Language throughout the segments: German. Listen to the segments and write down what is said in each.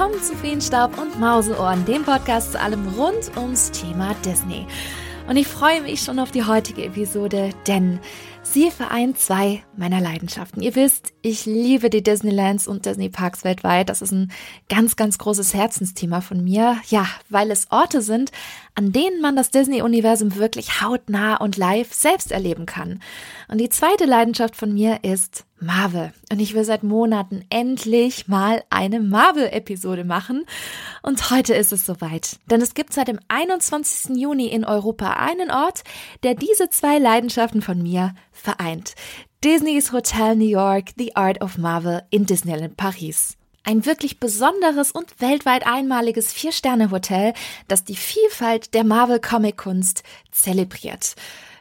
willkommen zu Feenstaub und Mauseohren, dem Podcast zu allem rund ums Thema Disney. Und ich freue mich schon auf die heutige Episode, denn Sie vereint zwei meiner Leidenschaften. Ihr wisst, ich liebe die Disneylands und Disney Parks weltweit. Das ist ein ganz, ganz großes Herzensthema von mir. Ja, weil es Orte sind, an denen man das Disney-Universum wirklich hautnah und live selbst erleben kann. Und die zweite Leidenschaft von mir ist Marvel. Und ich will seit Monaten endlich mal eine Marvel-Episode machen. Und heute ist es soweit. Denn es gibt seit dem 21. Juni in Europa einen Ort, der diese zwei Leidenschaften von mir vereint. Disneys Hotel New York, The Art of Marvel in Disneyland Paris. Ein wirklich besonderes und weltweit einmaliges Vier-Sterne-Hotel, das die Vielfalt der Marvel-Comic-Kunst zelebriert.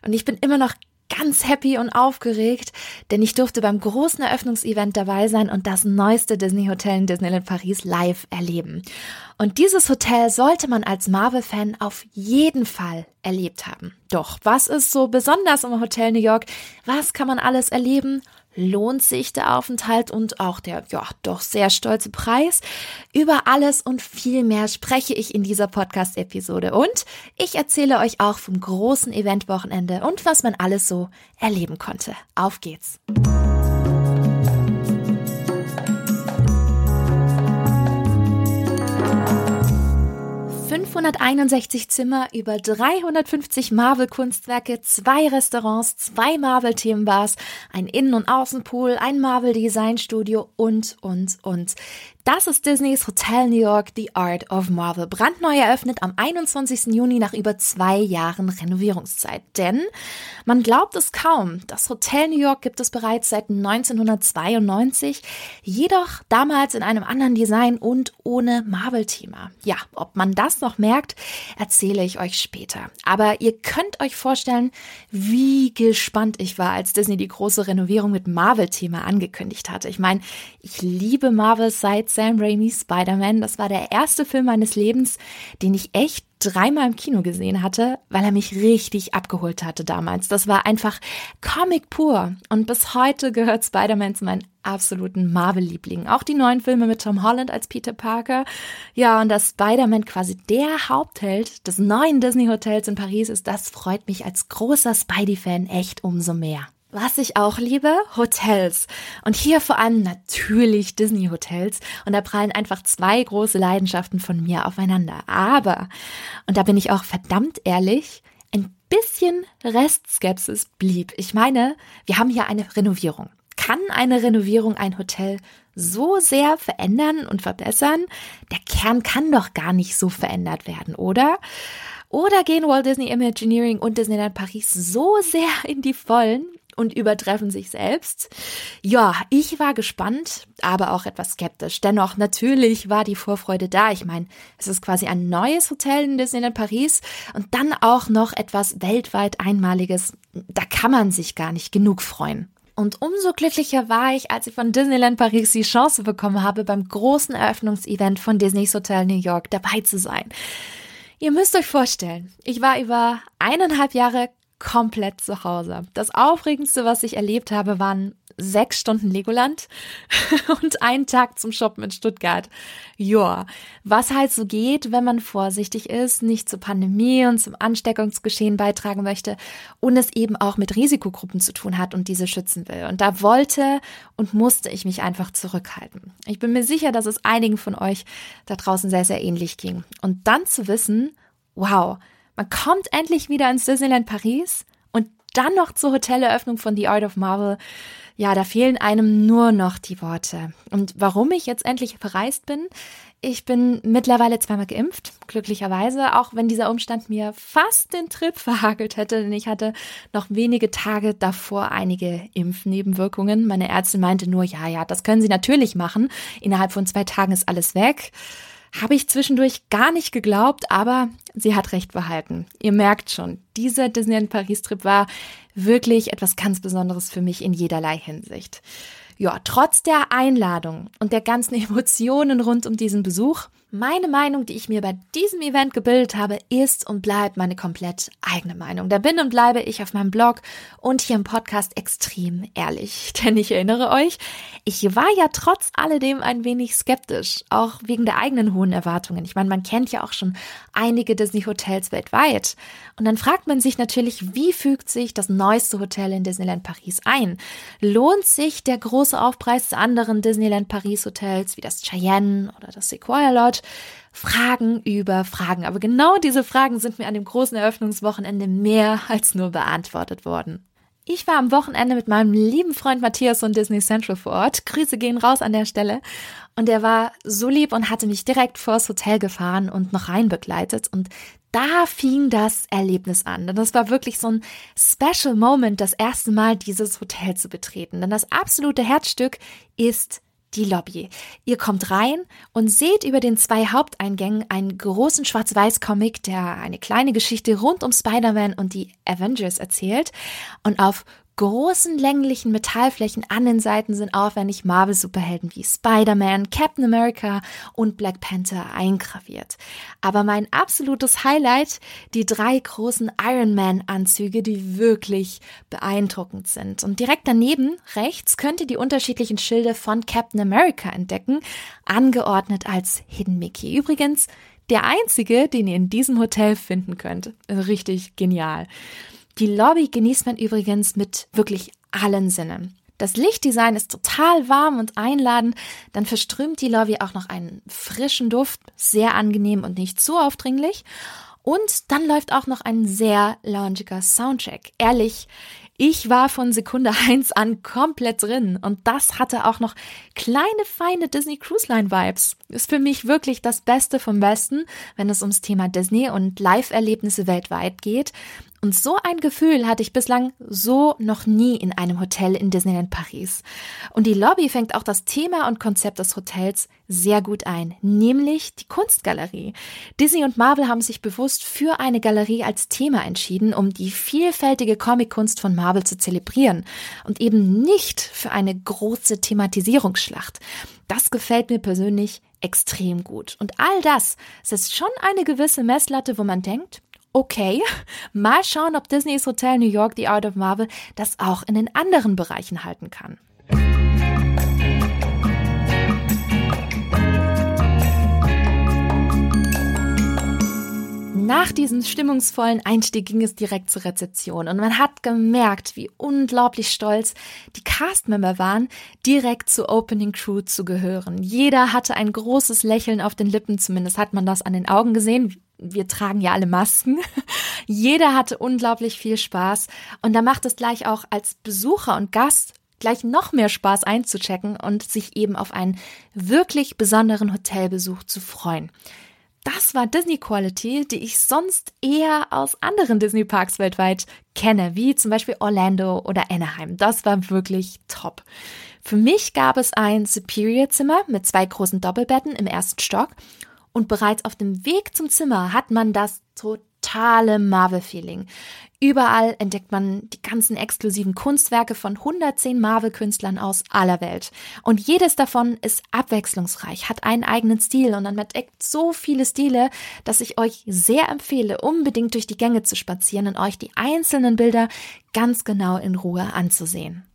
Und ich bin immer noch ganz happy und aufgeregt, denn ich durfte beim großen Eröffnungsevent dabei sein und das neueste Disney Hotel in Disneyland Paris live erleben. Und dieses Hotel sollte man als Marvel-Fan auf jeden Fall erlebt haben. Doch, was ist so besonders im Hotel New York? Was kann man alles erleben? Lohnt sich der Aufenthalt und auch der, ja, doch sehr stolze Preis. Über alles und viel mehr spreche ich in dieser Podcast-Episode und ich erzähle euch auch vom großen Eventwochenende und was man alles so erleben konnte. Auf geht's! 561 Zimmer, über 350 Marvel-Kunstwerke, zwei Restaurants, zwei Marvel-Themenbars, ein Innen- und Außenpool, ein Marvel-Design-Studio und, und, und. Das ist Disneys Hotel New York The Art of Marvel. Brandneu eröffnet am 21. Juni nach über zwei Jahren Renovierungszeit. Denn man glaubt es kaum, das Hotel New York gibt es bereits seit 1992, jedoch damals in einem anderen Design und ohne Marvel-Thema. Ja, ob man das noch merkt, erzähle ich euch später. Aber ihr könnt euch vorstellen, wie gespannt ich war, als Disney die große Renovierung mit Marvel-Thema angekündigt hatte. Ich meine, ich liebe Marvel seit Sam Raimi Spider-Man. Das war der erste Film meines Lebens, den ich echt dreimal im Kino gesehen hatte, weil er mich richtig abgeholt hatte damals. Das war einfach Comic pur. Und bis heute gehört Spider-Man zu meinen absoluten Marvel-Lieblingen. Auch die neuen Filme mit Tom Holland als Peter Parker. Ja, und dass Spider-Man quasi der Hauptheld des neuen Disney-Hotels in Paris ist, das freut mich als großer Spidey-Fan echt umso mehr. Was ich auch liebe, Hotels. Und hier vor allem natürlich Disney-Hotels. Und da prallen einfach zwei große Leidenschaften von mir aufeinander. Aber, und da bin ich auch verdammt ehrlich, ein bisschen Restskepsis blieb. Ich meine, wir haben hier eine Renovierung. Kann eine Renovierung ein Hotel so sehr verändern und verbessern? Der Kern kann doch gar nicht so verändert werden, oder? Oder gehen Walt Disney Imagineering und Disneyland Paris so sehr in die Vollen, und übertreffen sich selbst. Ja, ich war gespannt, aber auch etwas skeptisch. Dennoch, natürlich war die Vorfreude da. Ich meine, es ist quasi ein neues Hotel in Disneyland Paris und dann auch noch etwas weltweit Einmaliges. Da kann man sich gar nicht genug freuen. Und umso glücklicher war ich, als ich von Disneyland Paris die Chance bekommen habe, beim großen Eröffnungsevent von Disney's Hotel New York dabei zu sein. Ihr müsst euch vorstellen, ich war über eineinhalb Jahre komplett zu Hause. Das Aufregendste, was ich erlebt habe, waren sechs Stunden Legoland und einen Tag zum Shoppen in Stuttgart. Joa, was halt so geht, wenn man vorsichtig ist, nicht zur Pandemie und zum Ansteckungsgeschehen beitragen möchte und es eben auch mit Risikogruppen zu tun hat und diese schützen will. Und da wollte und musste ich mich einfach zurückhalten. Ich bin mir sicher, dass es einigen von euch da draußen sehr, sehr ähnlich ging. Und dann zu wissen, wow, man kommt endlich wieder ins Disneyland Paris und dann noch zur Hoteleröffnung von The Art of Marvel. Ja, da fehlen einem nur noch die Worte. Und warum ich jetzt endlich verreist bin? Ich bin mittlerweile zweimal geimpft, glücklicherweise, auch wenn dieser Umstand mir fast den Trip verhagelt hätte, denn ich hatte noch wenige Tage davor einige Impfnebenwirkungen. Meine Ärztin meinte nur, ja, ja, das können Sie natürlich machen. Innerhalb von zwei Tagen ist alles weg. Habe ich zwischendurch gar nicht geglaubt, aber sie hat recht behalten. Ihr merkt schon, dieser Disneyland Paris Trip war wirklich etwas ganz Besonderes für mich in jederlei Hinsicht. Ja, trotz der Einladung und der ganzen Emotionen rund um diesen Besuch Meine Meinung, die ich mir bei diesem Event gebildet habe, ist und bleibt meine komplett eigene Meinung. Da bin und bleibe ich auf meinem Blog und hier im Podcast extrem ehrlich. Denn ich erinnere euch, ich war ja trotz alledem ein wenig skeptisch, auch wegen der eigenen hohen Erwartungen. Ich meine, man kennt ja auch schon einige Disney-Hotels weltweit. Und dann fragt man sich natürlich, wie fügt sich das neueste Hotel in Disneyland Paris ein? Lohnt sich der große Aufpreis zu anderen Disneyland Paris Hotels wie das Cheyenne oder das Sequoia Lodge? Fragen über Fragen. Aber genau diese Fragen sind mir an dem großen Eröffnungswochenende mehr als nur beantwortet worden. Ich war am Wochenende mit meinem lieben Freund Matthias von Disney Central vor Ort. Grüße gehen raus an der Stelle. Und er war so lieb und hatte mich direkt vors Hotel gefahren und noch rein begleitet. Und da fing das Erlebnis an. Denn das war wirklich so ein Special Moment, das erste Mal dieses Hotel zu betreten. Denn das absolute Herzstück ist die Lobby. Ihr kommt rein und seht über den zwei Haupteingängen einen großen Schwarz-Weiß-Comic, der eine kleine Geschichte rund um Spider-Man und die Avengers erzählt. Und auf großen länglichen Metallflächen an den Seiten sind aufwendig Marvel-Superhelden wie Spider-Man, Captain America und Black Panther eingraviert. Aber mein absolutes Highlight, die drei großen Iron Man-Anzüge, die wirklich beeindruckend sind. Und direkt daneben, rechts, könnt ihr die unterschiedlichen Schilde von Captain America entdecken, angeordnet als Hidden Mickey. Übrigens, der einzige, den ihr in diesem Hotel finden könnt. Richtig genial. Die Lobby genießt man übrigens mit wirklich allen Sinnen. Das Lichtdesign ist total warm und einladend, dann verströmt die Lobby auch noch einen frischen Duft, sehr angenehm und nicht zu aufdringlich. Und dann läuft auch noch ein sehr loungiger Soundcheck. Ehrlich, ich war von Sekunde eins an komplett drin und das hatte auch noch kleine, feine Disney Cruise Line Vibes. Ist für mich wirklich das Beste vom Besten, wenn es ums Thema Disney und Live-Erlebnisse weltweit geht. Und so ein Gefühl hatte ich bislang so noch nie in einem Hotel in Disneyland Paris. Und die Lobby fängt auch das Thema und Konzept des Hotels sehr gut ein, nämlich die Kunstgalerie. Disney und Marvel haben sich bewusst für eine Galerie als Thema entschieden, um die vielfältige Comickunst von Marvel zu zelebrieren und eben nicht für eine große Thematisierungsschlacht. Das gefällt mir persönlich extrem gut. Und all das setzt schon eine gewisse Messlatte, wo man denkt, okay, mal schauen, ob Disneys Hotel New York, The Art of Marvel, das auch in den anderen Bereichen halten kann. Nach diesem stimmungsvollen Einstieg ging es direkt zur Rezeption und man hat gemerkt, wie unglaublich stolz die Castmember waren, direkt zur Opening Crew zu gehören. Jeder hatte ein großes Lächeln auf den Lippen, zumindest hat man das an den Augen gesehen, wir tragen ja alle Masken. Jeder hatte unglaublich viel Spaß und da macht es gleich auch als Besucher und Gast gleich noch mehr Spaß einzuchecken und sich eben auf einen wirklich besonderen Hotelbesuch zu freuen. Das war Disney Quality, die ich sonst eher aus anderen Disney Parks weltweit kenne, wie zum Beispiel Orlando oder Anaheim. Das war wirklich top. Für mich gab es ein Superior Zimmer mit zwei großen Doppelbetten im ersten Stock und bereits auf dem Weg zum Zimmer hat man das totale Marvel-Feeling. Überall entdeckt man die ganzen exklusiven Kunstwerke von 110 Marvel-Künstlern aus aller Welt. Und jedes davon ist abwechslungsreich, hat einen eigenen Stil und man entdeckt so viele Stile, dass ich euch sehr empfehle, unbedingt durch die Gänge zu spazieren und euch die einzelnen Bilder ganz genau in Ruhe anzusehen.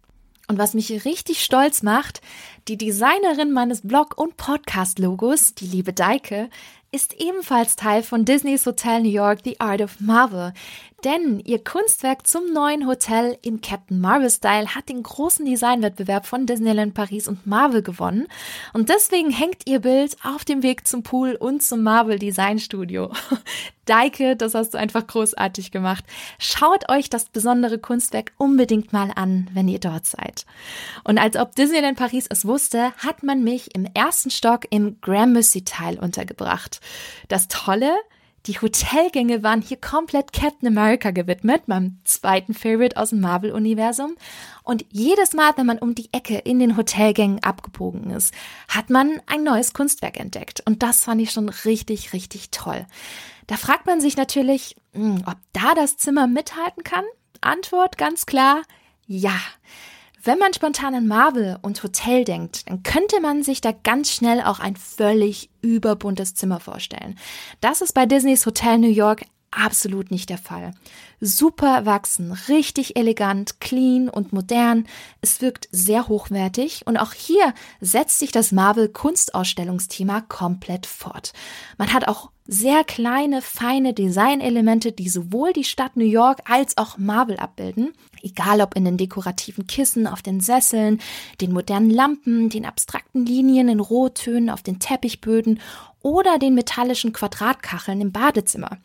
Und was mich richtig stolz macht, die Designerin meines Blog- und Podcast-Logos, die liebe Deike, ist ebenfalls Teil von Disneys Hotel New York The Art of Marvel. Denn ihr Kunstwerk zum neuen Hotel im Captain Marvel Style hat den großen Designwettbewerb von Disneyland Paris und Marvel gewonnen. Und deswegen hängt ihr Bild auf dem Weg zum Pool und zum Marvel Design Studio. Deike, das hast du einfach großartig gemacht. Schaut euch das besondere Kunstwerk unbedingt mal an, wenn ihr dort seid. Und als ob Disneyland Paris es wusste, hat man mich im ersten Stock im Gramercy-Teil untergebracht. Das Tolle, die Hotelgänge waren hier komplett Captain America gewidmet, meinem zweiten Favorite aus dem Marvel-Universum. Und jedes Mal, wenn man um die Ecke in den Hotelgängen abgebogen ist, hat man ein neues Kunstwerk entdeckt. Und das fand ich schon richtig, richtig toll. Da fragt man sich natürlich, hm, ob da das Zimmer mithalten kann. Antwort ganz klar, ja. Wenn man spontan an Marvel und Hotel denkt, dann könnte man sich da ganz schnell auch ein völlig überbuntes Zimmer vorstellen. Das ist bei Disneys Hotel New York absolut nicht der Fall. Super erwachsen, richtig elegant, clean und modern. Es wirkt sehr hochwertig und auch hier setzt sich das Marvel Kunstausstellungsthema komplett fort. Man hat auch sehr kleine, feine Designelemente, die sowohl die Stadt New York als auch Marvel abbilden. Egal ob in den dekorativen Kissen auf den Sesseln, den modernen Lampen, den abstrakten Linien in Rottönen auf den Teppichböden oder den metallischen Quadratkacheln im Badezimmer. Und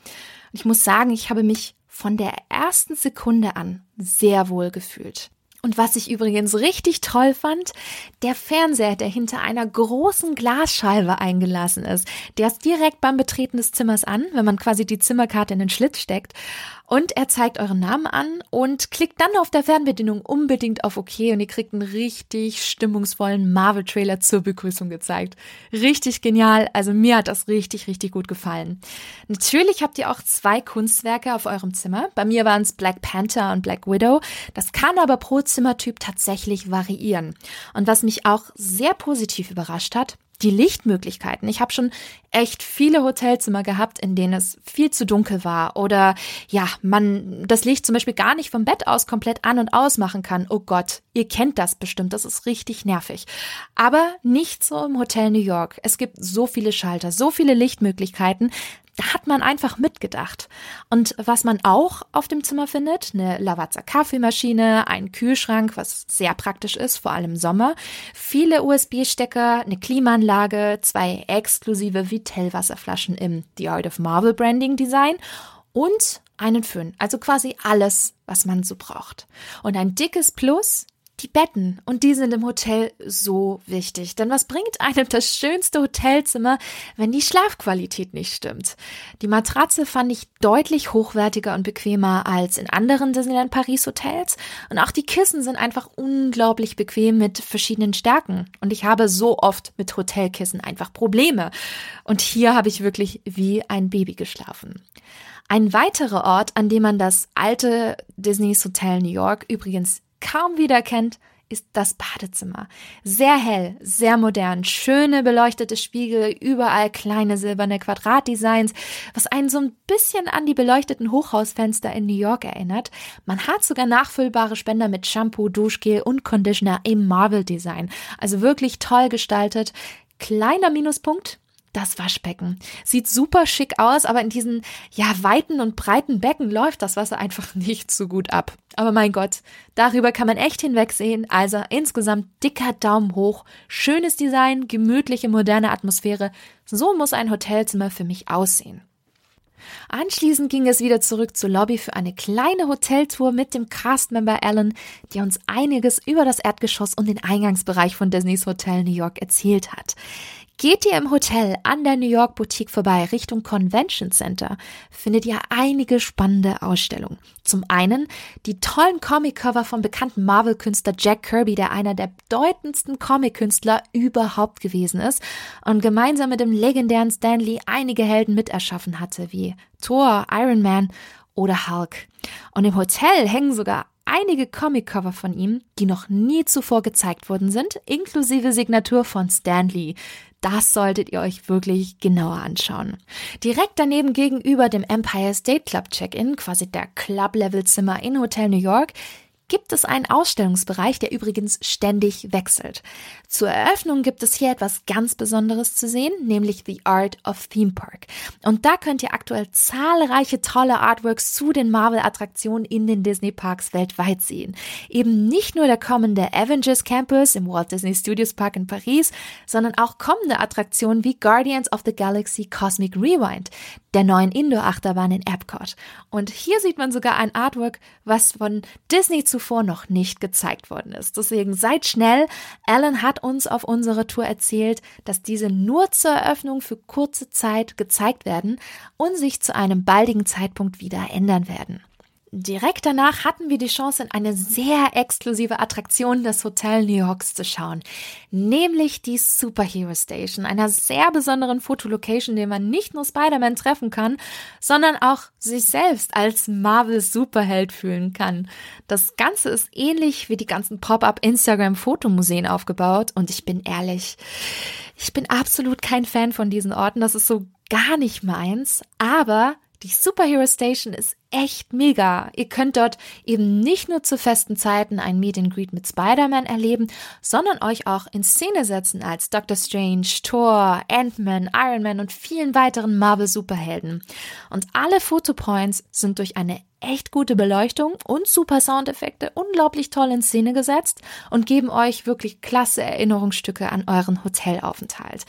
ich muss sagen, ich habe mich von der ersten Sekunde an sehr wohl gefühlt. Und was ich übrigens richtig toll fand, der Fernseher, der hinter einer großen Glasscheibe eingelassen ist, der ist direkt beim Betreten des Zimmers an, wenn man quasi die Zimmerkarte in den Schlitz steckt. Und er zeigt euren Namen an und klickt dann auf der Fernbedienung unbedingt auf OK und ihr kriegt einen richtig stimmungsvollen Marvel-Trailer zur Begrüßung gezeigt. Richtig genial. Also mir hat das richtig, richtig gut gefallen. Natürlich habt ihr auch zwei Kunstwerke auf eurem Zimmer. Bei mir waren es Black Panther und Black Widow. Das kann aber pro Zimmertyp tatsächlich variieren. Und was mich auch sehr positiv überrascht hat, die Lichtmöglichkeiten. Ich habe schon echt viele Hotelzimmer gehabt, in denen es viel zu dunkel war oder ja, man das Licht zum Beispiel gar nicht vom Bett aus komplett an und aus machen kann. Oh Gott, ihr kennt das bestimmt, das ist richtig nervig. Aber nicht so im Hotel New York. Es gibt so viele Schalter, so viele Lichtmöglichkeiten, da hat man einfach mitgedacht. Und was man auch auf dem Zimmer findet, eine Lavazza Kaffeemaschine, ein Kühlschrank, was sehr praktisch ist, vor allem im Sommer, viele USB-Stecker, eine Klimaanlage, zwei exklusive Vitell-Wasserflaschen im The Art of Marvel Branding Design und einen Föhn. Also quasi alles, was man so braucht. Und ein dickes Plus, die Betten. Und die sind im Hotel so wichtig. Denn was bringt einem das schönste Hotelzimmer, wenn die Schlafqualität nicht stimmt? Die Matratze fand ich deutlich hochwertiger und bequemer als in anderen Disneyland Paris Hotels. Und auch die Kissen sind einfach unglaublich bequem mit verschiedenen Stärken. Und ich habe so oft mit Hotelkissen einfach Probleme. Und hier habe ich wirklich wie ein Baby geschlafen. Ein weiterer Ort, an dem man das alte Disney's Hotel New York übrigens kaum wiedererkennt, ist das Badezimmer. Sehr hell, sehr modern, schöne beleuchtete Spiegel, überall kleine silberne Quadratdesigns, was einen so ein bisschen an die beleuchteten Hochhausfenster in New York erinnert. Man hat sogar nachfüllbare Spender mit Shampoo, Duschgel und Conditioner im Marble-Design. Also wirklich toll gestaltet. Kleiner Minuspunkt, das Waschbecken. Sieht super schick aus, aber in diesen, ja, weiten und breiten Becken läuft das Wasser einfach nicht so gut ab. Aber mein Gott, darüber kann man echt hinwegsehen. Also insgesamt dicker Daumen hoch, schönes Design, gemütliche, moderne Atmosphäre. So muss ein Hotelzimmer für mich aussehen. Anschließend ging es wieder zurück zur Lobby für eine kleine Hoteltour mit dem Castmember Alan, der uns einiges über das Erdgeschoss und den Eingangsbereich von Disneys Hotel New York erzählt hat. Geht ihr im Hotel an der New York Boutique vorbei Richtung Convention Center, findet ihr einige spannende Ausstellungen. Zum einen die tollen Comic-Cover vom bekannten Marvel-Künstler Jack Kirby, der einer der bedeutendsten Comic-Künstler überhaupt gewesen ist und gemeinsam mit dem legendären Stan Lee einige Helden miterschaffen hatte, wie Thor, Iron Man oder Hulk. Und im Hotel hängen sogar einige Comic-Cover von ihm, die noch nie zuvor gezeigt worden sind, inklusive Signatur von Stan Lee. Das solltet ihr euch wirklich genauer anschauen. Direkt daneben gegenüber dem Empire State Club Check-in, quasi der Club-Level-Zimmer in Hotel New York, gibt es einen Ausstellungsbereich, der übrigens ständig wechselt. Zur Eröffnung gibt es hier etwas ganz Besonderes zu sehen, nämlich The Art of Theme Park. Und da könnt ihr aktuell zahlreiche tolle Artworks zu den Marvel-Attraktionen in den Disney Parks weltweit sehen. Eben nicht nur der kommende Avengers Campus im Walt Disney Studios Park in Paris, sondern auch kommende Attraktionen wie Guardians of the Galaxy Cosmic Rewind, der neuen Indoor-Achterbahn in Epcot. Und hier sieht man sogar ein Artwork, was von Disney zuvor noch nicht gezeigt worden ist. Deswegen seid schnell. Alan hat uns auf unserer Tour erzählt, dass diese nur zur Eröffnung für kurze Zeit gezeigt werden und sich zu einem baldigen Zeitpunkt wieder ändern werden. Direkt danach hatten wir die Chance, in eine sehr exklusive Attraktion des Hotel New Yorks zu schauen, nämlich die Superhero Station, einer sehr besonderen Fotolocation, in der man nicht nur Spider-Man treffen kann, sondern auch sich selbst als Marvel-Superheld fühlen kann. Das Ganze ist ähnlich wie die ganzen Pop-up Instagram-Fotomuseen aufgebaut und ich bin ehrlich, ich bin absolut kein Fan von diesen Orten, das ist so gar nicht meins, aber die Superhero Station ist echt mega. Ihr könnt dort eben nicht nur zu festen Zeiten ein Meet and Greet mit Spider-Man erleben, sondern euch auch in Szene setzen als Doctor Strange, Thor, Ant-Man, Iron Man und vielen weiteren Marvel-Superhelden. Und alle Fotopoints sind durch eine echt gute Beleuchtung und super Soundeffekte unglaublich toll in Szene gesetzt und geben euch wirklich klasse Erinnerungsstücke an euren Hotelaufenthalt.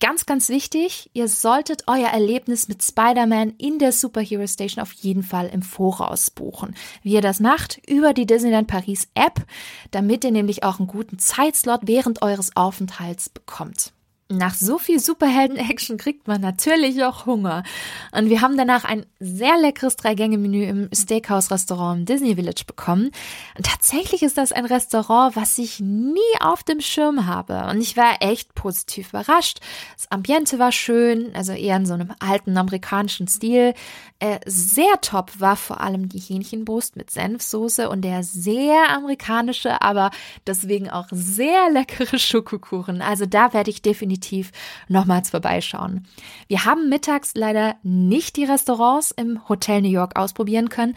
Ganz, ganz wichtig, ihr solltet euer Erlebnis mit Spider-Man in der Superhero Station auf jeden Fall im Voraus buchen. Wie ihr das macht, über die Disneyland Paris App, damit ihr nämlich auch einen guten Zeitslot während eures Aufenthalts bekommt. Nach so viel Superhelden-Action kriegt man natürlich auch Hunger. Und wir haben danach ein sehr leckeres Drei-Gänge-Menü im Steakhouse-Restaurant im Disney Village bekommen. Und tatsächlich ist das ein Restaurant, was ich nie auf dem Schirm habe. Und ich war echt positiv überrascht. Das Ambiente war schön, also eher in so einem alten amerikanischen Stil. Äh, sehr top war vor allem die Hähnchenbrust mit Senfsoße und der sehr amerikanische, aber deswegen auch sehr leckere Schokokuchen. Also da werde ich definitiv definitiv nochmals vorbeischauen. Wir haben mittags leider nicht die Restaurants im Hotel New York ausprobieren können,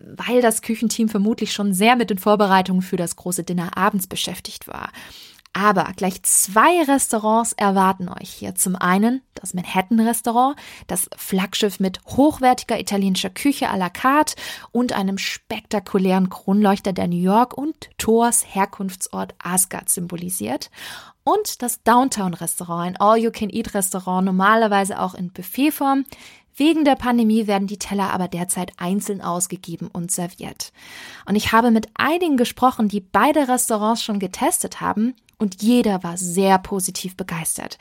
weil das Küchenteam vermutlich schon sehr mit den Vorbereitungen für das große Dinner abends beschäftigt war. Aber gleich zwei Restaurants erwarten euch hier. Zum einen das Manhattan Restaurant, das Flaggschiff mit hochwertiger italienischer Küche à la carte und einem spektakulären Kronleuchter, der New York und Thors Herkunftsort Asgard symbolisiert. Und das Downtown Restaurant, ein All-You-Can-Eat-Restaurant, normalerweise auch in Buffetform. Wegen der Pandemie werden die Teller aber derzeit einzeln ausgegeben und serviert. Und ich habe mit einigen gesprochen, die beide Restaurants schon getestet haben und jeder war sehr positiv begeistert.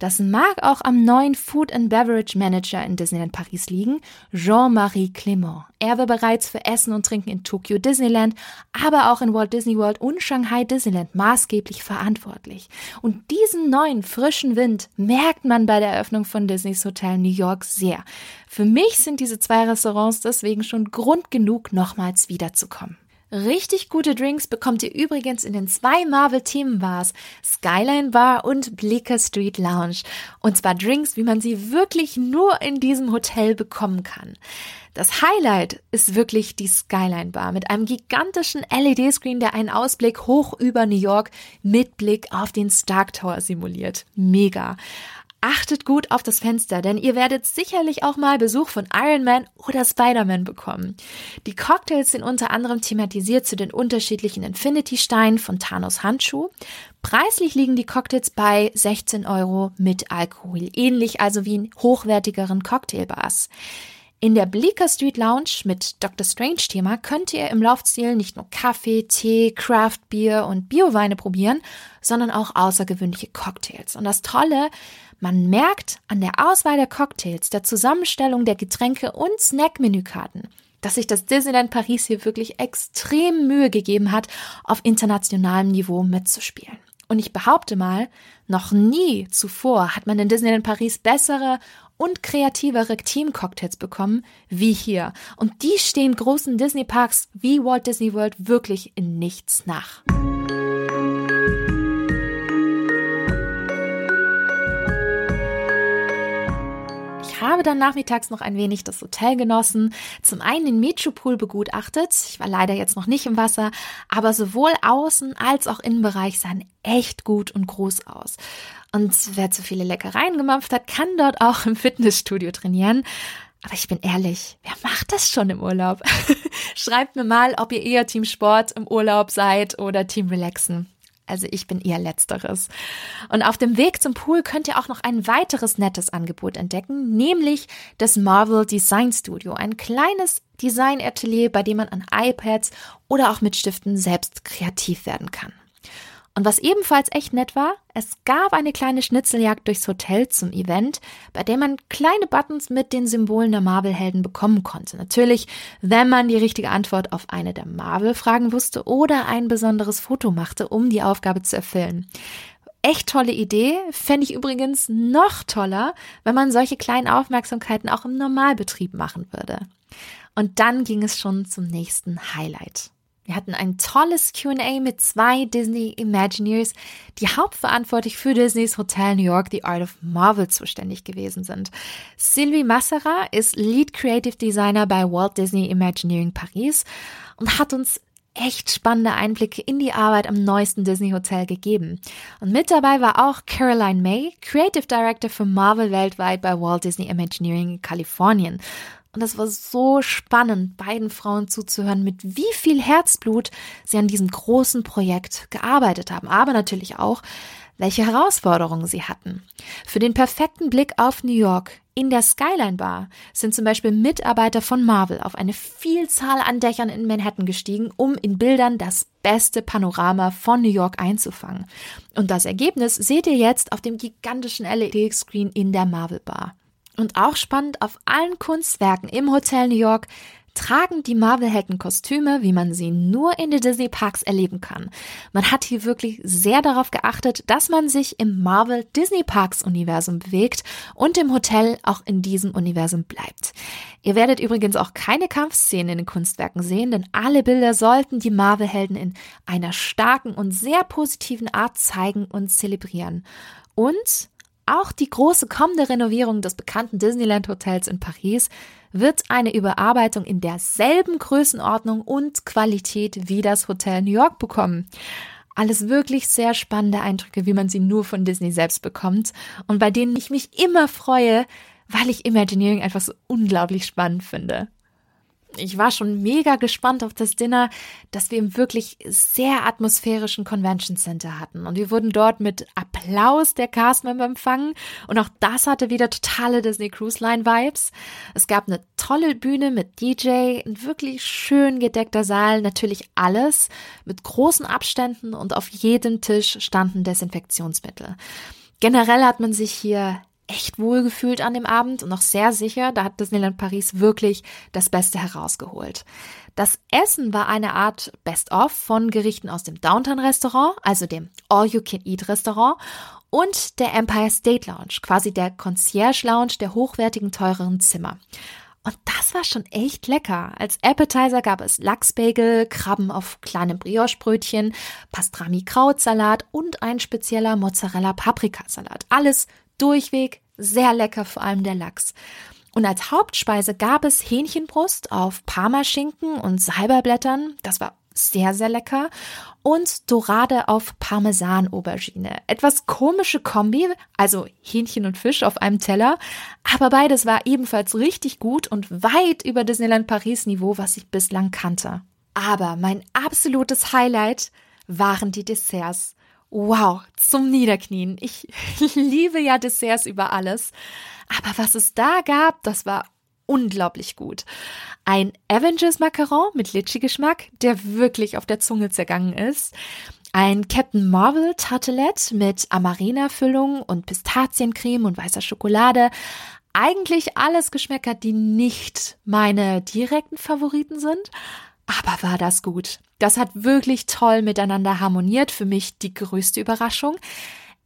Das mag auch am neuen Food and Beverage Manager in Disneyland Paris liegen, Jean-Marie Clément. Er war bereits für Essen und Trinken in Tokyo Disneyland, aber auch in Walt Disney World und Shanghai Disneyland maßgeblich verantwortlich. Und diesen neuen frischen Wind merkt man bei der Eröffnung von Disneys Hotel New York sehr. Für mich sind diese zwei Restaurants deswegen schon Grund genug, nochmals wiederzukommen. Richtig gute Drinks bekommt ihr übrigens in den zwei Marvel-Themenbars Skyline Bar und Bleecker Street Lounge. Und zwar Drinks, wie man sie wirklich nur in diesem Hotel bekommen kann. Das Highlight ist wirklich die Skyline Bar mit einem gigantischen LED-Screen, der einen Ausblick hoch über New York mit Blick auf den Stark Tower simuliert. Mega. Achtet gut auf das Fenster, denn ihr werdet sicherlich auch mal Besuch von Iron Man oder Spider-Man bekommen. Die Cocktails sind unter anderem thematisiert zu den unterschiedlichen Infinity-Steinen von Thanos Handschuh. Preislich liegen die Cocktails bei 16 Euro mit Alkohol, ähnlich also wie in hochwertigeren Cocktailbars. In der Bleecker Street Lounge mit Dr. Strange Thema könnt ihr im Laufstil nicht nur Kaffee, Tee, Craft Beer und Bioweine probieren, sondern auch außergewöhnliche Cocktails. Und das Tolle, man merkt an der Auswahl der Cocktails, der Zusammenstellung der Getränke und Snack-Menükarten, dass sich das Disneyland Paris hier wirklich extrem Mühe gegeben hat, auf internationalem Niveau mitzuspielen. Und ich behaupte mal, noch nie zuvor hat man in Disneyland Paris bessere und kreativere Team-Cocktails bekommen wie hier. Und die stehen großen Disney-Parks wie Walt Disney World wirklich in nichts nach. Habe dann nachmittags noch ein wenig das Hotel genossen. Zum einen den Metropool begutachtet. Ich war leider jetzt noch nicht im Wasser, aber sowohl außen als auch Innenbereich sahen echt gut und groß aus. Und wer zu viele Leckereien gemampft hat, kann dort auch im Fitnessstudio trainieren. Aber ich bin ehrlich, wer macht das schon im Urlaub? Schreibt mir mal, ob ihr eher Team Sport im Urlaub seid oder Team Relaxen. Also ich bin eher letzteres. Und auf dem Weg zum Pool könnt ihr auch noch ein weiteres nettes Angebot entdecken, nämlich das Marvel Design Studio, ein kleines Designatelier, bei dem man an iPads oder auch mit Stiften selbst kreativ werden kann. Und was ebenfalls echt nett war, es gab eine kleine Schnitzeljagd durchs Hotel zum Event, bei der man kleine Buttons mit den Symbolen der Marvel-Helden bekommen konnte. Natürlich, wenn man die richtige Antwort auf eine der Marvel-Fragen wusste oder ein besonderes Foto machte, um die Aufgabe zu erfüllen. Echt tolle Idee. Fände ich übrigens noch toller, wenn man solche kleinen Aufmerksamkeiten auch im Normalbetrieb machen würde. Und dann ging es schon zum nächsten Highlight. Wir hatten ein tolles QA mit zwei Disney Imagineers, die hauptverantwortlich für Disneys Hotel New York The Art of Marvel zuständig gewesen sind. Sylvie Massera ist Lead Creative Designer bei Walt Disney Imagineering Paris und hat uns echt spannende Einblicke in die Arbeit am neuesten Disney Hotel gegeben. Und mit dabei war auch Caroline May, Creative Director für Marvel weltweit bei Walt Disney Imagineering in Kalifornien. Und es war so spannend, beiden Frauen zuzuhören, mit wie viel Herzblut sie an diesem großen Projekt gearbeitet haben, aber natürlich auch, welche Herausforderungen sie hatten. Für den perfekten Blick auf New York in der Skyline Bar sind zum Beispiel Mitarbeiter von Marvel auf eine Vielzahl an Dächern in Manhattan gestiegen, um in Bildern das beste Panorama von New York einzufangen. Und das Ergebnis seht ihr jetzt auf dem gigantischen LED-Screen in der Marvel Bar. Und auch spannend, auf allen Kunstwerken im Hotel New York tragen die Marvel-Helden Kostüme, wie man sie nur in den Disney-Parks erleben kann. Man hat hier wirklich sehr darauf geachtet, dass man sich im Marvel-Disney-Parks-Universum bewegt und im Hotel auch in diesem Universum bleibt. Ihr werdet übrigens auch keine Kampfszenen in den Kunstwerken sehen, denn alle Bilder sollten die Marvel-Helden in einer starken und sehr positiven Art zeigen und zelebrieren. Und auch die große kommende Renovierung des bekannten Disneyland Hotels in Paris wird eine Überarbeitung in derselben Größenordnung und Qualität wie das Hotel New York bekommen. Alles wirklich sehr spannende Eindrücke, wie man sie nur von Disney selbst bekommt und bei denen ich mich immer freue, weil ich Imagineering einfach so unglaublich spannend finde ich war schon mega gespannt auf das Dinner, das wir im wirklich sehr atmosphärischen Convention Center hatten. Und wir wurden dort mit Applaus der Castmember empfangen. Und auch das hatte wieder totale Disney Cruise Line Vibes. Es gab eine tolle Bühne mit DJ, ein wirklich schön gedeckter Saal, natürlich alles mit großen Abständen und auf jedem Tisch standen Desinfektionsmittel. Generell hat man sich hier echt wohl gefühlt an dem Abend und auch sehr sicher. Da hat Disneyland Paris wirklich das Beste herausgeholt. Das Essen war eine Art Best-of von Gerichten aus dem Downtown Restaurant, also dem All-You-Can-Eat Restaurant und der Empire State Lounge, quasi der Concierge Lounge der hochwertigen, teureren Zimmer. Und das war schon echt lecker. Als Appetizer gab es Lachsbagel, Krabben auf kleinem Brioche-Brötchen, Pastrami-Krautsalat und ein spezieller Mozzarella-Paprikasalat. Alles durchweg sehr lecker, vor allem der Lachs. Und als Hauptspeise gab es Hähnchenbrust auf Parmaschinken und Salberblättern. Das war sehr, sehr lecker. Und Dorade auf Parmesan-Aubergine. Etwas komische Kombi, also Hähnchen und Fisch auf einem Teller. Aber beides war ebenfalls richtig gut und weit über Disneyland Paris Niveau, was ich bislang kannte. Aber mein absolutes Highlight waren die Desserts. Wow, zum Niederknien. Ich liebe ja Desserts über alles. Aber was es da gab, das war unglaublich gut. Ein Avengers Macaron mit Litschi-Geschmack, der wirklich auf der Zunge zergangen ist. Ein Captain Marvel Tartelette mit Amarena-Füllung und Pistaziencreme und weißer Schokolade. Eigentlich alles Geschmäcker, die nicht meine direkten Favoriten sind. Aber war das gut. Das hat wirklich toll miteinander harmoniert. Für mich die größte Überraschung.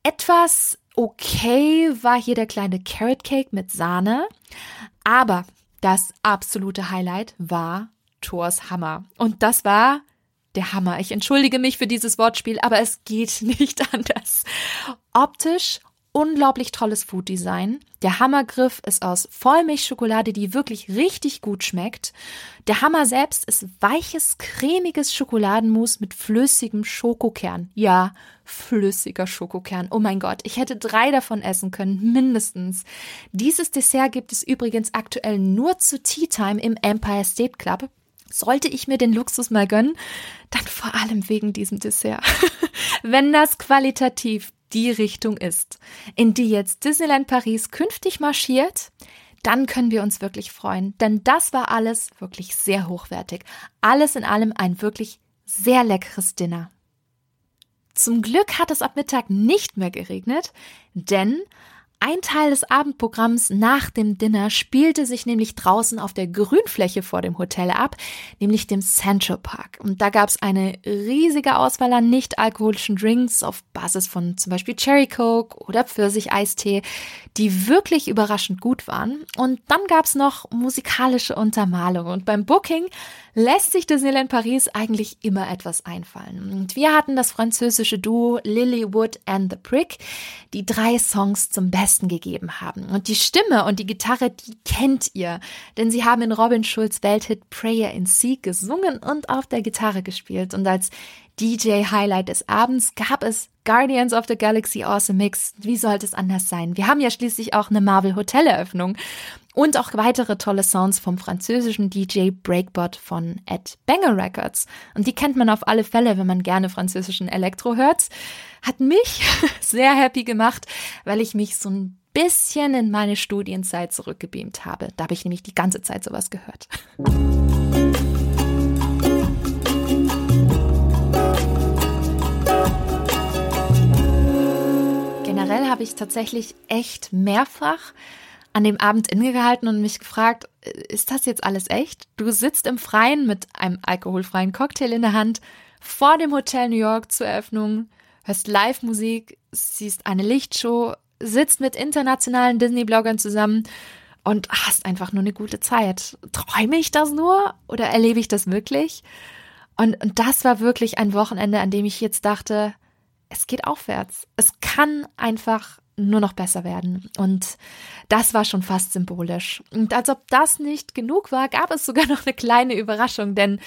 Etwas okay war hier der kleine Carrot Cake mit Sahne. Aber das absolute Highlight war Thors Hammer. Und das war der Hammer. Ich entschuldige mich für dieses Wortspiel, aber es geht nicht anders. Optisch unglaublich tolles Food Design. Der Hammergriff ist aus Vollmilchschokolade, die wirklich richtig gut schmeckt. Der Hammer selbst ist weiches, cremiges Schokoladenmus mit flüssigem Schokokern. Ja, flüssiger Schokokern. Oh mein Gott, ich hätte drei davon essen können, mindestens. Dieses Dessert gibt es übrigens aktuell nur zu Tea Time im Empire State Club. Sollte ich mir den Luxus mal gönnen, dann vor allem wegen diesem Dessert. Wenn das qualitativ die Richtung ist, in die jetzt Disneyland Paris künftig marschiert, dann können wir uns wirklich freuen. Denn das war alles wirklich sehr hochwertig. Alles in allem ein wirklich sehr leckeres Dinner. Zum Glück hat es ab Mittag nicht mehr geregnet, denn ein Teil des Abendprogramms nach dem Dinner spielte sich nämlich draußen auf der Grünfläche vor dem Hotel ab, nämlich dem Central Park. Und da gab es eine riesige Auswahl an nicht-alkoholischen Drinks auf Basis von zum Beispiel Cherry Coke oder Pfirsich-Eistee, die wirklich überraschend gut waren. Und dann gab es noch musikalische Untermalung. Und beim Booking lässt sich Disneyland Paris eigentlich immer etwas einfallen. Und wir hatten das französische Duo Lilywood and the Prick, die drei Songs zum Besten gegeben haben. Und die Stimme und die Gitarre, die kennt ihr, denn sie haben in Robin Schulz Welthit Prayer in Sea gesungen und auf der Gitarre gespielt. Und als DJ-Highlight des Abends gab es Guardians of the Galaxy Awesome Mix. Wie sollte es anders sein? Wir haben ja schließlich auch eine Marvel Hotel-Eröffnung und auch weitere tolle Sounds vom französischen DJ Breakbot von Ed Banger Records. Und die kennt man auf alle Fälle, wenn man gerne französischen Elektro hört. Hat mich sehr happy gemacht, weil ich mich so ein bisschen in meine Studienzeit zurückgebeamt habe. Da habe ich nämlich die ganze Zeit sowas gehört. Generell habe ich tatsächlich echt mehrfach an dem Abend innegehalten und mich gefragt, äh, ist das jetzt alles echt? Du sitzt im Freien mit einem alkoholfreien Cocktail in der Hand vor dem Hotel New York zur Eröffnung, hörst Live-Musik, siehst eine Lichtshow, sitzt mit internationalen Disney-Bloggern zusammen und hast einfach nur eine gute Zeit. Träume ich das nur oder erlebe ich das wirklich? Und, und das war wirklich ein Wochenende, an dem ich jetzt dachte, es geht aufwärts. Es kann einfach nur noch besser werden. Und das war schon fast symbolisch. Und als ob das nicht genug war, gab es sogar noch eine kleine Überraschung, denn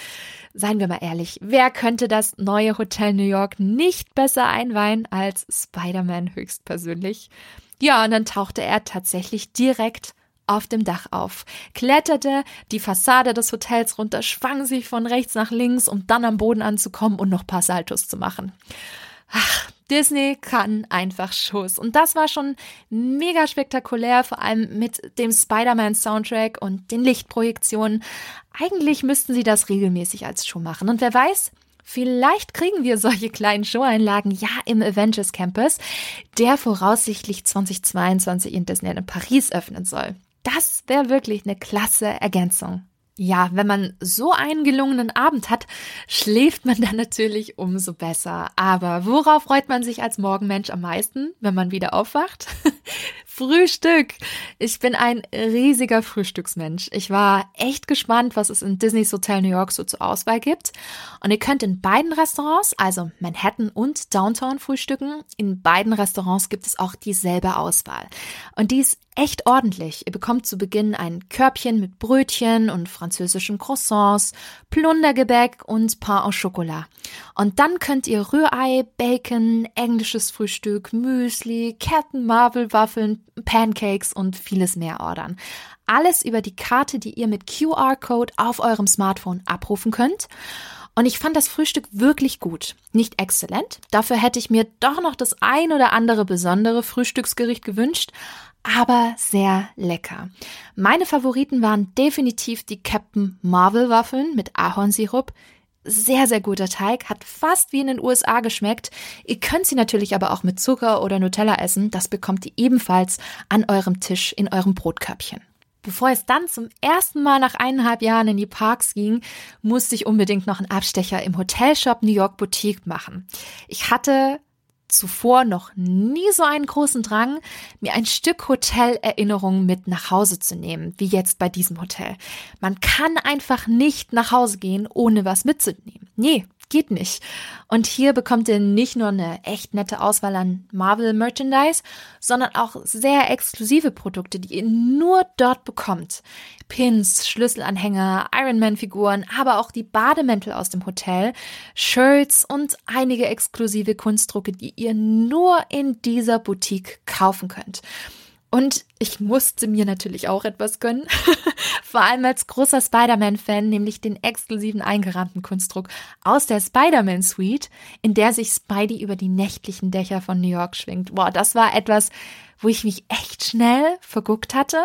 seien wir mal ehrlich, wer könnte das neue Hotel New York nicht besser einweihen als Spider-Man höchstpersönlich? Ja, und dann tauchte er tatsächlich direkt auf dem Dach auf, kletterte die Fassade des Hotels runter, schwang sich von rechts nach links, um dann am Boden anzukommen und noch paar Saltos zu machen. Ach, Disney kann einfach Schuss. Und das war schon mega spektakulär, vor allem mit dem Spider-Man-Soundtrack und den Lichtprojektionen. Eigentlich müssten sie das regelmäßig als Show machen. Und wer weiß, Vielleicht kriegen wir solche kleinen Showeinlagen ja im Avengers Campus, der voraussichtlich 2022 in Disneyland Paris öffnen soll. Das wäre wirklich eine klasse Ergänzung. Ja, wenn man so einen gelungenen Abend hat, schläft man dann natürlich umso besser. Aber worauf freut man sich als Morgenmensch am meisten, wenn man wieder aufwacht? Frühstück. Ich bin ein riesiger Frühstücksmensch. Ich war echt gespannt, was es in Disney's Hotel New York so zur Auswahl gibt. Und ihr könnt in beiden Restaurants, also Manhattan und Downtown frühstücken. In beiden Restaurants gibt es auch dieselbe Auswahl. Und die ist echt ordentlich. Ihr bekommt zu Beginn ein Körbchen mit Brötchen und französischen Croissants, Plundergebäck und Pain au Chocolat. Und dann könnt ihr Rührei, Bacon, englisches Frühstück, Müsli, Captain Marvel Waffeln, Pancakes und vieles mehr ordern. Alles über die Karte, die ihr mit QR-Code auf eurem Smartphone abrufen könnt. Und ich fand das Frühstück wirklich gut. Nicht exzellent. Dafür hätte ich mir doch noch das ein oder andere besondere Frühstücksgericht gewünscht aber sehr lecker. Meine Favoriten waren definitiv die Captain Marvel Waffeln mit Ahornsirup. Sehr, sehr guter Teig, hat fast wie in den USA geschmeckt. Ihr könnt sie natürlich aber auch mit Zucker oder Nutella essen. Das bekommt ihr ebenfalls an eurem Tisch in eurem Brotkörbchen. Bevor es dann zum ersten Mal nach eineinhalb Jahren in die Parks ging, musste ich unbedingt noch einen Abstecher im Hotelshop New York Boutique machen. Ich hatte zuvor noch nie so einen großen Drang, mir ein Stück Hotelerinnerung mit nach Hause zu nehmen, wie jetzt bei diesem Hotel. Man kann einfach nicht nach Hause gehen, ohne was mitzunehmen. Nee, geht nicht. Und hier bekommt ihr nicht nur eine echt nette Auswahl an Marvel Merchandise, sondern auch sehr exklusive Produkte, die ihr nur dort bekommt. Pins, Schlüsselanhänger, Ironman-Figuren, aber auch die Bademäntel aus dem Hotel, Shirts und einige exklusive Kunstdrucke, die ihr nur in dieser Boutique kaufen könnt. Und ich musste mir natürlich auch etwas gönnen. Vor allem als großer Spider-Man-Fan, nämlich den exklusiven eingerahmten Kunstdruck aus der Spider-Man Suite, in der sich Spidey über die nächtlichen Dächer von New York schwingt. Boah, das war etwas, wo ich mich echt schnell verguckt hatte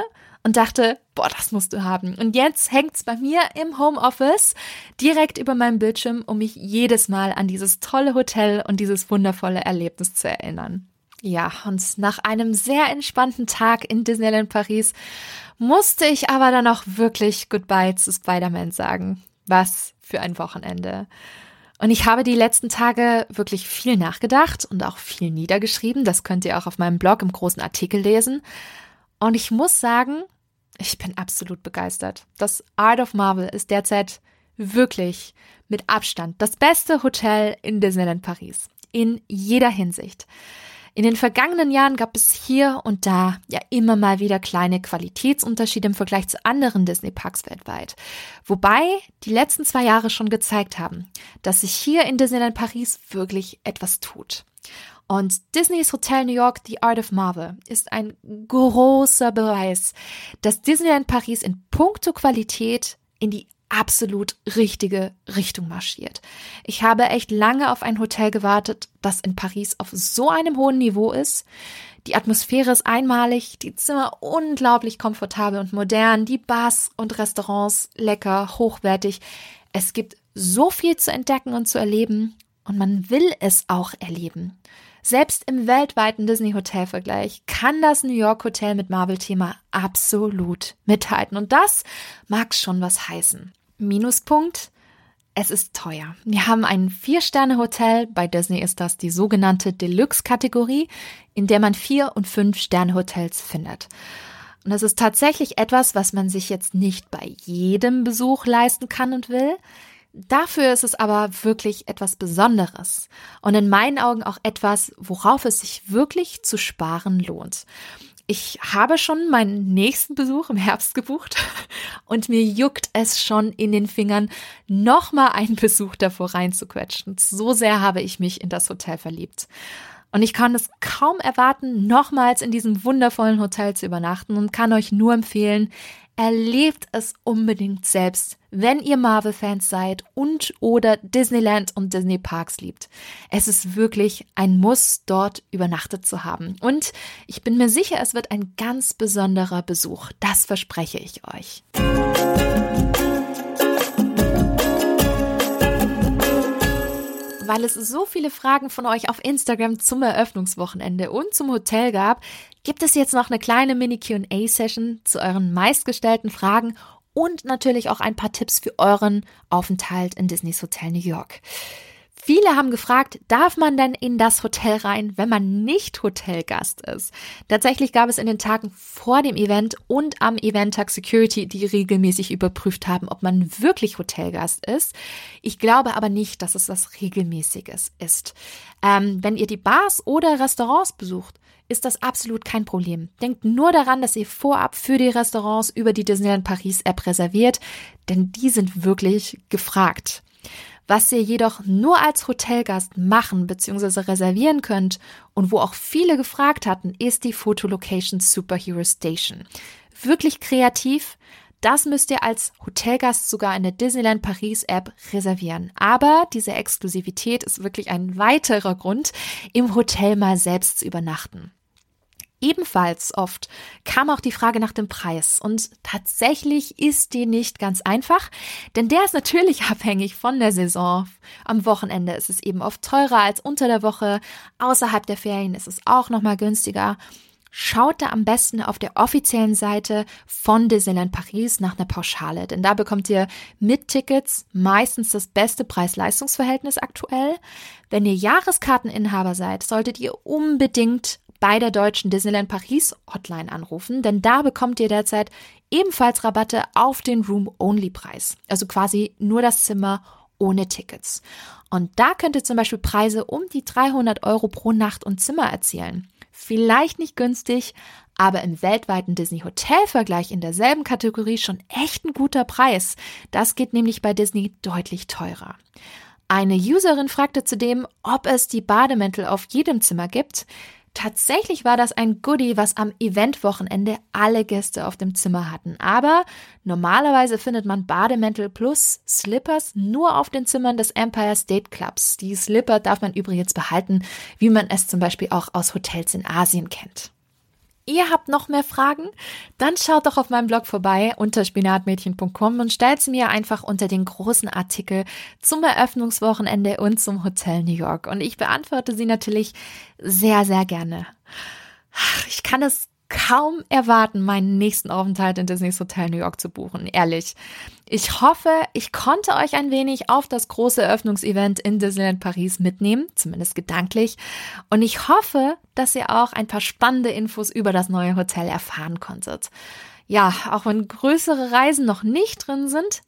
und dachte, boah, das musst du haben. Und jetzt hängt's bei mir im Homeoffice direkt über meinem Bildschirm, um mich jedes Mal an dieses tolle Hotel und dieses wundervolle Erlebnis zu erinnern. Ja, und nach einem sehr entspannten Tag in Disneyland Paris musste ich aber dann auch wirklich Goodbye zu Spider-Man sagen. Was für ein Wochenende. Und ich habe die letzten Tage wirklich viel nachgedacht und auch viel niedergeschrieben. Das könnt ihr auch auf meinem Blog im großen Artikel lesen. Und ich muss sagen, ich bin absolut begeistert. Das Art of Marvel ist derzeit wirklich mit Abstand das beste Hotel in Disneyland Paris. In jeder Hinsicht. In den vergangenen Jahren gab es hier und da ja immer mal wieder kleine Qualitätsunterschiede im Vergleich zu anderen Disney-Parks weltweit. Wobei die letzten zwei Jahre schon gezeigt haben, dass sich hier in Disneyland Paris wirklich etwas tut. Und Disneys Hotel New York The Art of Marvel ist ein großer Beweis, dass Disneyland Paris in puncto Qualität in die absolut richtige Richtung marschiert. Ich habe echt lange auf ein Hotel gewartet, das in Paris auf so einem hohen Niveau ist. Die Atmosphäre ist einmalig, die Zimmer unglaublich komfortabel und modern, die Bars und Restaurants lecker, hochwertig. Es gibt so viel zu entdecken und zu erleben und man will es auch erleben. Selbst im weltweiten Disney-Hotel-Vergleich kann das New York Hotel mit Marvel-Thema absolut mithalten. Und das mag schon was heißen. Minuspunkt. Es ist teuer. Wir haben ein Vier-Sterne-Hotel. Bei Disney ist das die sogenannte Deluxe-Kategorie, in der man Vier- und Fünf-Sterne-Hotels findet. Und das ist tatsächlich etwas, was man sich jetzt nicht bei jedem Besuch leisten kann und will. Dafür ist es aber wirklich etwas Besonderes und in meinen Augen auch etwas, worauf es sich wirklich zu sparen lohnt. Ich habe schon meinen nächsten Besuch im Herbst gebucht und mir juckt es schon in den Fingern, nochmal einen Besuch davor reinzuquetschen. So sehr habe ich mich in das Hotel verliebt. Und ich kann es kaum erwarten, nochmals in diesem wundervollen Hotel zu übernachten und kann euch nur empfehlen, erlebt es unbedingt selbst, wenn ihr Marvel-Fans seid und oder Disneyland und Disney Parks liebt. Es ist wirklich ein Muss, dort übernachtet zu haben. Und ich bin mir sicher, es wird ein ganz besonderer Besuch. Das verspreche ich euch. Weil es so viele Fragen von euch auf Instagram zum Eröffnungswochenende und zum Hotel gab, gibt es jetzt noch eine kleine Mini-QA-Session zu euren meistgestellten Fragen und natürlich auch ein paar Tipps für euren Aufenthalt in Disneys Hotel New York. Viele haben gefragt, darf man denn in das Hotel rein, wenn man nicht Hotelgast ist? Tatsächlich gab es in den Tagen vor dem Event und am Eventtag Security, die regelmäßig überprüft haben, ob man wirklich Hotelgast ist. Ich glaube aber nicht, dass es was Regelmäßiges ist. Ähm, wenn ihr die Bars oder Restaurants besucht, ist das absolut kein Problem. Denkt nur daran, dass ihr vorab für die Restaurants über die Disneyland Paris App reserviert, denn die sind wirklich gefragt. Was ihr jedoch nur als Hotelgast machen bzw. reservieren könnt und wo auch viele gefragt hatten, ist die Fotolocation Superhero Station. Wirklich kreativ. Das müsst ihr als Hotelgast sogar in der Disneyland Paris App reservieren. Aber diese Exklusivität ist wirklich ein weiterer Grund, im Hotel mal selbst zu übernachten. Ebenfalls oft kam auch die Frage nach dem Preis und tatsächlich ist die nicht ganz einfach, denn der ist natürlich abhängig von der Saison. Am Wochenende ist es eben oft teurer als unter der Woche, außerhalb der Ferien ist es auch noch mal günstiger. Schaut da am besten auf der offiziellen Seite von Disneyland Paris nach einer Pauschale, denn da bekommt ihr mit Tickets meistens das beste Preis-Leistungs-Verhältnis aktuell. Wenn ihr Jahreskarteninhaber seid, solltet ihr unbedingt bei der deutschen Disneyland Paris Hotline anrufen, denn da bekommt ihr derzeit ebenfalls Rabatte auf den Room-Only-Preis. Also quasi nur das Zimmer ohne Tickets. Und da könnt ihr zum Beispiel Preise um die 300 Euro pro Nacht und Zimmer erzielen. Vielleicht nicht günstig, aber im weltweiten Disney-Hotel-Vergleich in derselben Kategorie schon echt ein guter Preis. Das geht nämlich bei Disney deutlich teurer. Eine Userin fragte zudem, ob es die Bademäntel auf jedem Zimmer gibt. Tatsächlich war das ein Goodie, was am Eventwochenende alle Gäste auf dem Zimmer hatten. Aber normalerweise findet man Bademäntel plus Slippers nur auf den Zimmern des Empire State Clubs. Die Slipper darf man übrigens behalten, wie man es zum Beispiel auch aus Hotels in Asien kennt. Ihr habt noch mehr Fragen? Dann schaut doch auf meinem Blog vorbei unter spinatmädchen.com und stellt sie mir einfach unter den großen Artikel zum Eröffnungswochenende und zum Hotel New York. Und ich beantworte sie natürlich sehr, sehr gerne. Ich kann es kaum erwarten, meinen nächsten Aufenthalt in Disneys Hotel New York zu buchen, ehrlich. Ich hoffe, ich konnte euch ein wenig auf das große Eröffnungsevent in Disneyland Paris mitnehmen, zumindest gedanklich. Und ich hoffe, dass ihr auch ein paar spannende Infos über das neue Hotel erfahren konntet. Ja, auch wenn größere Reisen noch nicht drin sind,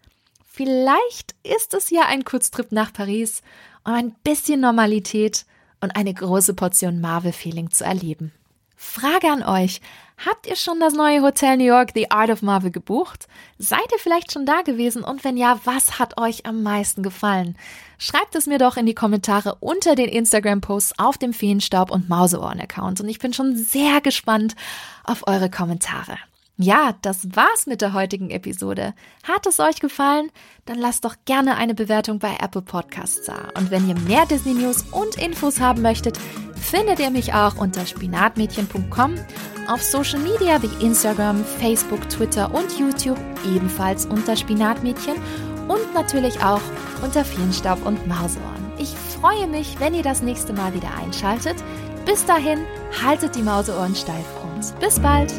vielleicht ist es ja ein Kurztrip nach Paris, um ein bisschen Normalität und eine große Portion Marvel-Feeling zu erleben. Frage an euch. Habt ihr schon das neue Hotel New York The Art of Marvel gebucht? Seid ihr vielleicht schon da gewesen? Und wenn ja, was hat euch am meisten gefallen? Schreibt es mir doch in die Kommentare unter den Instagram-Posts auf dem Feenstaub und Mauseohren-Account. Und ich bin schon sehr gespannt auf eure Kommentare. Ja, das war's mit der heutigen Episode. Hat es euch gefallen? Dann lasst doch gerne eine Bewertung bei Apple Podcasts da. Und wenn ihr mehr Disney News und Infos haben möchtet, findet ihr mich auch unter spinatmädchen.com, auf Social Media wie Instagram, Facebook, Twitter und YouTube ebenfalls unter Spinatmädchen und natürlich auch unter Feenstaub und Mauseohren. Ich freue mich, wenn ihr das nächste Mal wieder einschaltet. Bis dahin, haltet die Mauseohren steif und bis bald!